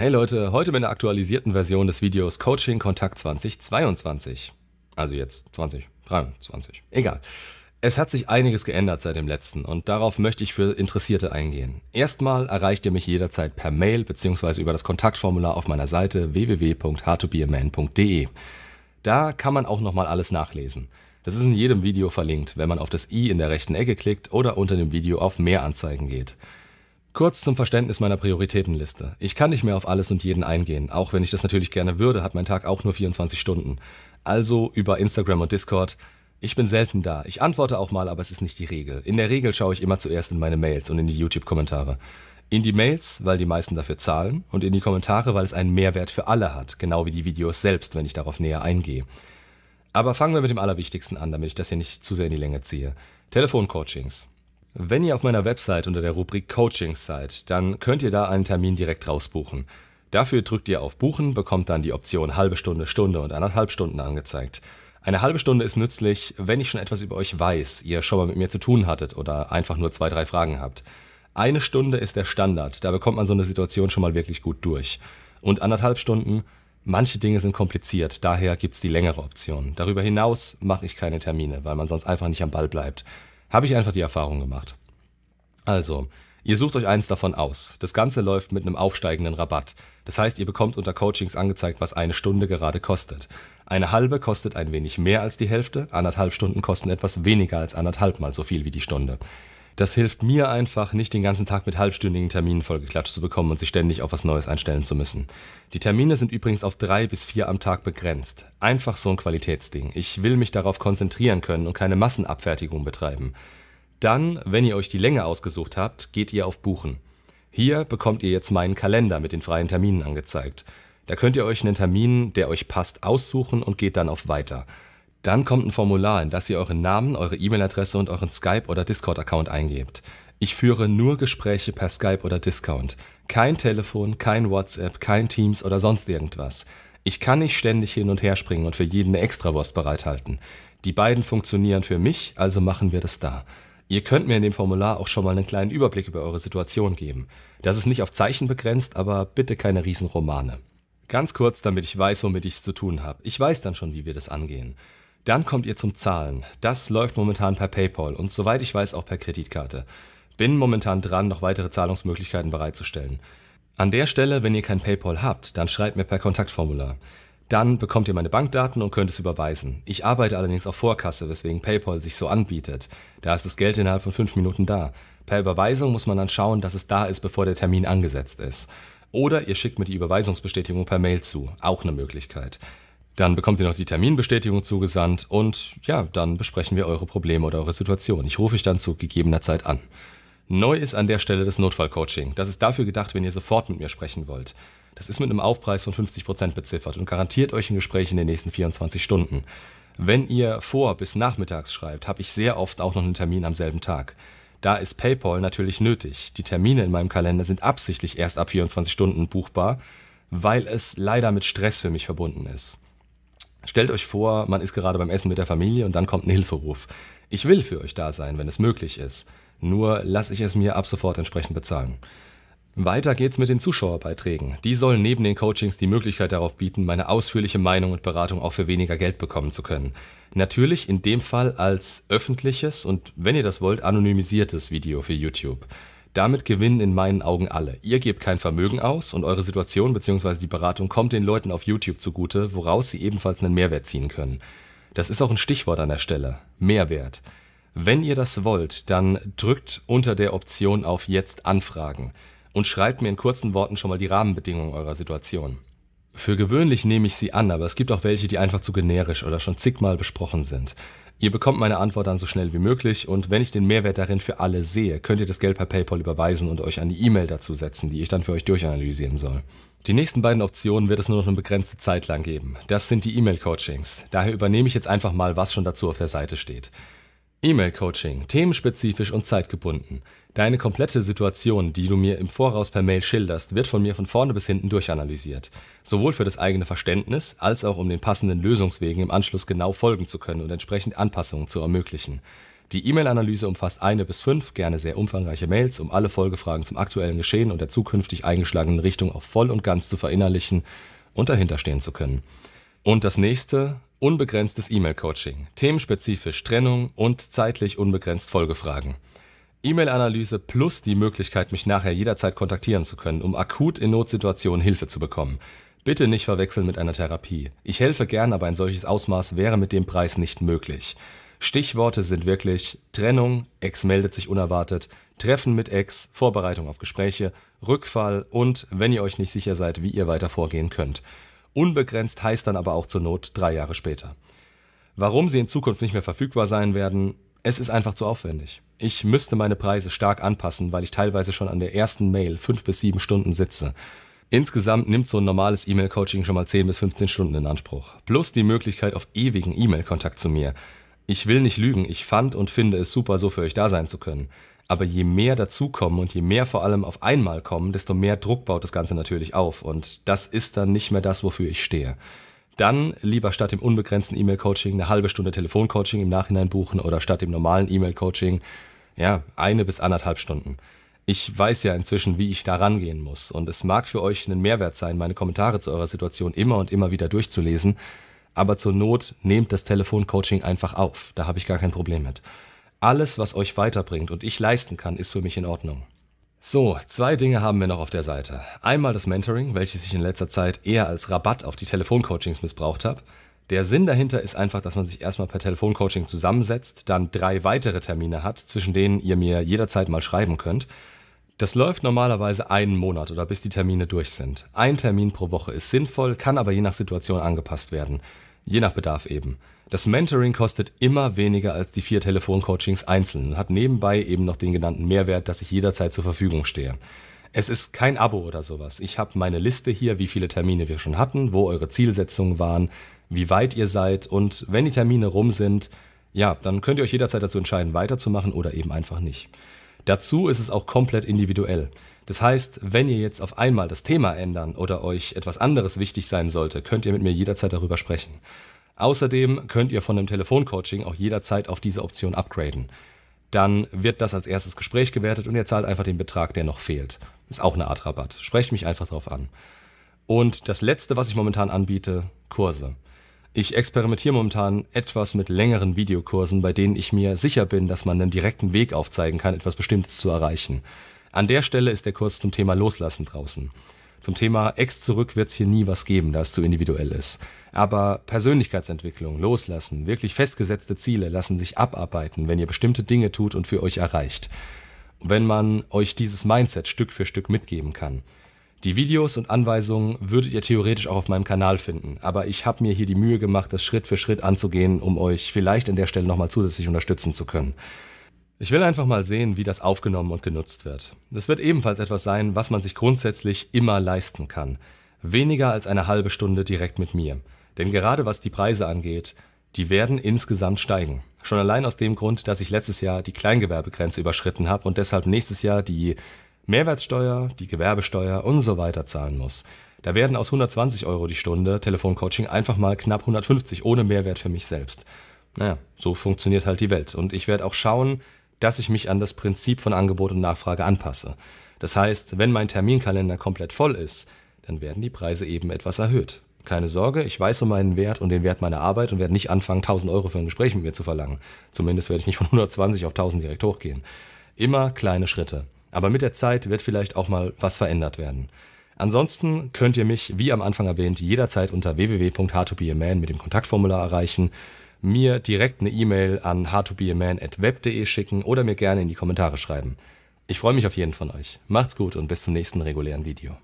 Hey Leute, heute mit einer aktualisierten Version des Videos Coaching Kontakt 2022. Also jetzt 2023. Egal. Es hat sich einiges geändert seit dem letzten und darauf möchte ich für Interessierte eingehen. Erstmal erreicht ihr mich jederzeit per Mail bzw. über das Kontaktformular auf meiner Seite www.howtobeaman.de. Da kann man auch nochmal alles nachlesen. Das ist in jedem Video verlinkt, wenn man auf das i in der rechten Ecke klickt oder unter dem Video auf Mehr Anzeigen geht. Kurz zum Verständnis meiner Prioritätenliste. Ich kann nicht mehr auf alles und jeden eingehen. Auch wenn ich das natürlich gerne würde, hat mein Tag auch nur 24 Stunden. Also über Instagram und Discord. Ich bin selten da. Ich antworte auch mal, aber es ist nicht die Regel. In der Regel schaue ich immer zuerst in meine Mails und in die YouTube-Kommentare. In die Mails, weil die meisten dafür zahlen, und in die Kommentare, weil es einen Mehrwert für alle hat, genau wie die Videos selbst, wenn ich darauf näher eingehe. Aber fangen wir mit dem Allerwichtigsten an, damit ich das hier nicht zu sehr in die Länge ziehe. Telefoncoachings. Wenn ihr auf meiner Website unter der Rubrik Coachings seid, dann könnt ihr da einen Termin direkt rausbuchen. Dafür drückt ihr auf Buchen, bekommt dann die Option halbe Stunde, Stunde und anderthalb Stunden angezeigt. Eine halbe Stunde ist nützlich, wenn ich schon etwas über euch weiß, ihr schon mal mit mir zu tun hattet oder einfach nur zwei, drei Fragen habt. Eine Stunde ist der Standard, da bekommt man so eine Situation schon mal wirklich gut durch. Und anderthalb Stunden, manche Dinge sind kompliziert, daher gibt's die längere Option. Darüber hinaus mache ich keine Termine, weil man sonst einfach nicht am Ball bleibt. Habe ich einfach die Erfahrung gemacht. Also, ihr sucht euch eins davon aus. Das Ganze läuft mit einem aufsteigenden Rabatt. Das heißt, ihr bekommt unter Coachings angezeigt, was eine Stunde gerade kostet. Eine halbe kostet ein wenig mehr als die Hälfte, anderthalb Stunden kosten etwas weniger als anderthalb mal so viel wie die Stunde. Das hilft mir einfach, nicht den ganzen Tag mit halbstündigen Terminen vollgeklatscht zu bekommen und sich ständig auf was Neues einstellen zu müssen. Die Termine sind übrigens auf drei bis vier am Tag begrenzt. Einfach so ein Qualitätsding. Ich will mich darauf konzentrieren können und keine Massenabfertigung betreiben. Dann, wenn ihr euch die Länge ausgesucht habt, geht ihr auf Buchen. Hier bekommt ihr jetzt meinen Kalender mit den freien Terminen angezeigt. Da könnt ihr euch einen Termin, der euch passt, aussuchen und geht dann auf Weiter. Dann kommt ein Formular, in das ihr euren Namen, eure E-Mail-Adresse und euren Skype- oder Discord-Account eingebt. Ich führe nur Gespräche per Skype oder Discount. Kein Telefon, kein WhatsApp, kein Teams oder sonst irgendwas. Ich kann nicht ständig hin und her springen und für jeden eine Extrawurst bereithalten. Die beiden funktionieren für mich, also machen wir das da. Ihr könnt mir in dem Formular auch schon mal einen kleinen Überblick über eure Situation geben. Das ist nicht auf Zeichen begrenzt, aber bitte keine Riesenromane. Ganz kurz, damit ich weiß, womit ich es zu tun habe. Ich weiß dann schon, wie wir das angehen. Dann kommt ihr zum Zahlen. Das läuft momentan per PayPal und soweit ich weiß auch per Kreditkarte. Bin momentan dran, noch weitere Zahlungsmöglichkeiten bereitzustellen. An der Stelle, wenn ihr kein PayPal habt, dann schreibt mir per Kontaktformular. Dann bekommt ihr meine Bankdaten und könnt es überweisen. Ich arbeite allerdings auf Vorkasse, weswegen PayPal sich so anbietet. Da ist das Geld innerhalb von fünf Minuten da. Per Überweisung muss man dann schauen, dass es da ist, bevor der Termin angesetzt ist. Oder ihr schickt mir die Überweisungsbestätigung per Mail zu. Auch eine Möglichkeit. Dann bekommt ihr noch die Terminbestätigung zugesandt und ja, dann besprechen wir eure Probleme oder eure Situation. Ich rufe euch dann zu gegebener Zeit an. Neu ist an der Stelle das Notfallcoaching. Das ist dafür gedacht, wenn ihr sofort mit mir sprechen wollt. Das ist mit einem Aufpreis von 50% beziffert und garantiert euch ein Gespräch in den nächsten 24 Stunden. Wenn ihr vor bis nachmittags schreibt, habe ich sehr oft auch noch einen Termin am selben Tag. Da ist PayPal natürlich nötig. Die Termine in meinem Kalender sind absichtlich erst ab 24 Stunden buchbar, weil es leider mit Stress für mich verbunden ist. Stellt euch vor, man ist gerade beim Essen mit der Familie und dann kommt ein Hilferuf. Ich will für euch da sein, wenn es möglich ist. Nur lasse ich es mir ab sofort entsprechend bezahlen. Weiter geht's mit den Zuschauerbeiträgen. Die sollen neben den Coachings die Möglichkeit darauf bieten, meine ausführliche Meinung und Beratung auch für weniger Geld bekommen zu können. Natürlich in dem Fall als öffentliches und, wenn ihr das wollt, anonymisiertes Video für YouTube. Damit gewinnen in meinen Augen alle. Ihr gebt kein Vermögen aus und eure Situation bzw. die Beratung kommt den Leuten auf YouTube zugute, woraus sie ebenfalls einen Mehrwert ziehen können. Das ist auch ein Stichwort an der Stelle. Mehrwert. Wenn ihr das wollt, dann drückt unter der Option auf Jetzt anfragen und schreibt mir in kurzen Worten schon mal die Rahmenbedingungen eurer Situation. Für gewöhnlich nehme ich sie an, aber es gibt auch welche, die einfach zu generisch oder schon zigmal besprochen sind. Ihr bekommt meine Antwort dann so schnell wie möglich und wenn ich den Mehrwert darin für alle sehe, könnt ihr das Geld per PayPal überweisen und euch an die E-Mail dazu setzen, die ich dann für euch durchanalysieren soll. Die nächsten beiden Optionen wird es nur noch eine begrenzte Zeit lang geben. Das sind die E-Mail-Coachings. Daher übernehme ich jetzt einfach mal, was schon dazu auf der Seite steht. E-Mail-Coaching, themenspezifisch und zeitgebunden. Deine komplette Situation, die du mir im Voraus per Mail schilderst, wird von mir von vorne bis hinten durchanalysiert. Sowohl für das eigene Verständnis als auch um den passenden Lösungswegen im Anschluss genau folgen zu können und entsprechend Anpassungen zu ermöglichen. Die E-Mail-Analyse umfasst eine bis fünf, gerne sehr umfangreiche Mails, um alle Folgefragen zum aktuellen Geschehen und der zukünftig eingeschlagenen Richtung auch voll und ganz zu verinnerlichen und dahinterstehen zu können. Und das nächste, unbegrenztes E-Mail-Coaching, themenspezifisch Trennung und zeitlich unbegrenzt Folgefragen. E-Mail-Analyse plus die Möglichkeit, mich nachher jederzeit kontaktieren zu können, um akut in Notsituationen Hilfe zu bekommen. Bitte nicht verwechseln mit einer Therapie. Ich helfe gern, aber ein solches Ausmaß wäre mit dem Preis nicht möglich. Stichworte sind wirklich Trennung, Ex meldet sich unerwartet, Treffen mit Ex, Vorbereitung auf Gespräche, Rückfall und, wenn ihr euch nicht sicher seid, wie ihr weiter vorgehen könnt. Unbegrenzt heißt dann aber auch zur Not drei Jahre später. Warum sie in Zukunft nicht mehr verfügbar sein werden, es ist einfach zu aufwendig. Ich müsste meine Preise stark anpassen, weil ich teilweise schon an der ersten Mail fünf bis sieben Stunden sitze. Insgesamt nimmt so ein normales E-Mail-Coaching schon mal 10 bis 15 Stunden in Anspruch. Plus die Möglichkeit auf ewigen E-Mail-Kontakt zu mir. Ich will nicht lügen, ich fand und finde es super, so für euch da sein zu können. Aber je mehr dazukommen und je mehr vor allem auf einmal kommen, desto mehr Druck baut das Ganze natürlich auf. Und das ist dann nicht mehr das, wofür ich stehe. Dann lieber statt dem unbegrenzten E-Mail-Coaching eine halbe Stunde Telefoncoaching im Nachhinein buchen oder statt dem normalen E-Mail-Coaching ja, eine bis anderthalb Stunden. Ich weiß ja inzwischen, wie ich da rangehen muss. Und es mag für euch ein Mehrwert sein, meine Kommentare zu eurer Situation immer und immer wieder durchzulesen. Aber zur Not nehmt das Telefoncoaching einfach auf. Da habe ich gar kein Problem mit. Alles, was euch weiterbringt und ich leisten kann, ist für mich in Ordnung. So, zwei Dinge haben wir noch auf der Seite. Einmal das Mentoring, welches ich in letzter Zeit eher als Rabatt auf die Telefoncoachings missbraucht habe. Der Sinn dahinter ist einfach, dass man sich erstmal per Telefoncoaching zusammensetzt, dann drei weitere Termine hat, zwischen denen ihr mir jederzeit mal schreiben könnt. Das läuft normalerweise einen Monat oder bis die Termine durch sind. Ein Termin pro Woche ist sinnvoll, kann aber je nach Situation angepasst werden. Je nach Bedarf eben. Das Mentoring kostet immer weniger als die vier Telefoncoachings einzeln und hat nebenbei eben noch den genannten Mehrwert, dass ich jederzeit zur Verfügung stehe. Es ist kein Abo oder sowas. Ich habe meine Liste hier, wie viele Termine wir schon hatten, wo eure Zielsetzungen waren, wie weit ihr seid und wenn die Termine rum sind, ja, dann könnt ihr euch jederzeit dazu entscheiden, weiterzumachen oder eben einfach nicht. Dazu ist es auch komplett individuell. Das heißt, wenn ihr jetzt auf einmal das Thema ändern oder euch etwas anderes wichtig sein sollte, könnt ihr mit mir jederzeit darüber sprechen. Außerdem könnt ihr von dem Telefoncoaching auch jederzeit auf diese Option upgraden. Dann wird das als erstes Gespräch gewertet und ihr zahlt einfach den Betrag, der noch fehlt. Ist auch eine Art Rabatt. Sprecht mich einfach drauf an. Und das letzte, was ich momentan anbiete, Kurse. Ich experimentiere momentan etwas mit längeren Videokursen, bei denen ich mir sicher bin, dass man einen direkten Weg aufzeigen kann, etwas Bestimmtes zu erreichen. An der Stelle ist der Kurs zum Thema Loslassen draußen. Zum Thema Ex zurück wird es hier nie was geben, da es zu individuell ist. Aber Persönlichkeitsentwicklung, Loslassen, wirklich festgesetzte Ziele lassen sich abarbeiten, wenn ihr bestimmte Dinge tut und für euch erreicht. Wenn man euch dieses Mindset Stück für Stück mitgeben kann. Die Videos und Anweisungen würdet ihr theoretisch auch auf meinem Kanal finden, aber ich habe mir hier die Mühe gemacht, das Schritt für Schritt anzugehen, um euch vielleicht an der Stelle nochmal zusätzlich unterstützen zu können. Ich will einfach mal sehen, wie das aufgenommen und genutzt wird. Das wird ebenfalls etwas sein, was man sich grundsätzlich immer leisten kann. Weniger als eine halbe Stunde direkt mit mir. Denn gerade was die Preise angeht, die werden insgesamt steigen. Schon allein aus dem Grund, dass ich letztes Jahr die Kleingewerbegrenze überschritten habe und deshalb nächstes Jahr die Mehrwertsteuer, die Gewerbesteuer und so weiter zahlen muss. Da werden aus 120 Euro die Stunde Telefoncoaching einfach mal knapp 150 ohne Mehrwert für mich selbst. Naja, so funktioniert halt die Welt. Und ich werde auch schauen, dass ich mich an das Prinzip von Angebot und Nachfrage anpasse. Das heißt, wenn mein Terminkalender komplett voll ist, dann werden die Preise eben etwas erhöht. Keine Sorge, ich weiß um meinen Wert und den Wert meiner Arbeit und werde nicht anfangen, 1000 Euro für ein Gespräch mit mir zu verlangen. Zumindest werde ich nicht von 120 auf 1000 direkt hochgehen. Immer kleine Schritte. Aber mit der Zeit wird vielleicht auch mal was verändert werden. Ansonsten könnt ihr mich, wie am Anfang erwähnt, jederzeit unter www.howtobeaman mit dem Kontaktformular erreichen, mir direkt eine E-Mail an howtobeaman.web.de schicken oder mir gerne in die Kommentare schreiben. Ich freue mich auf jeden von euch. Macht's gut und bis zum nächsten regulären Video.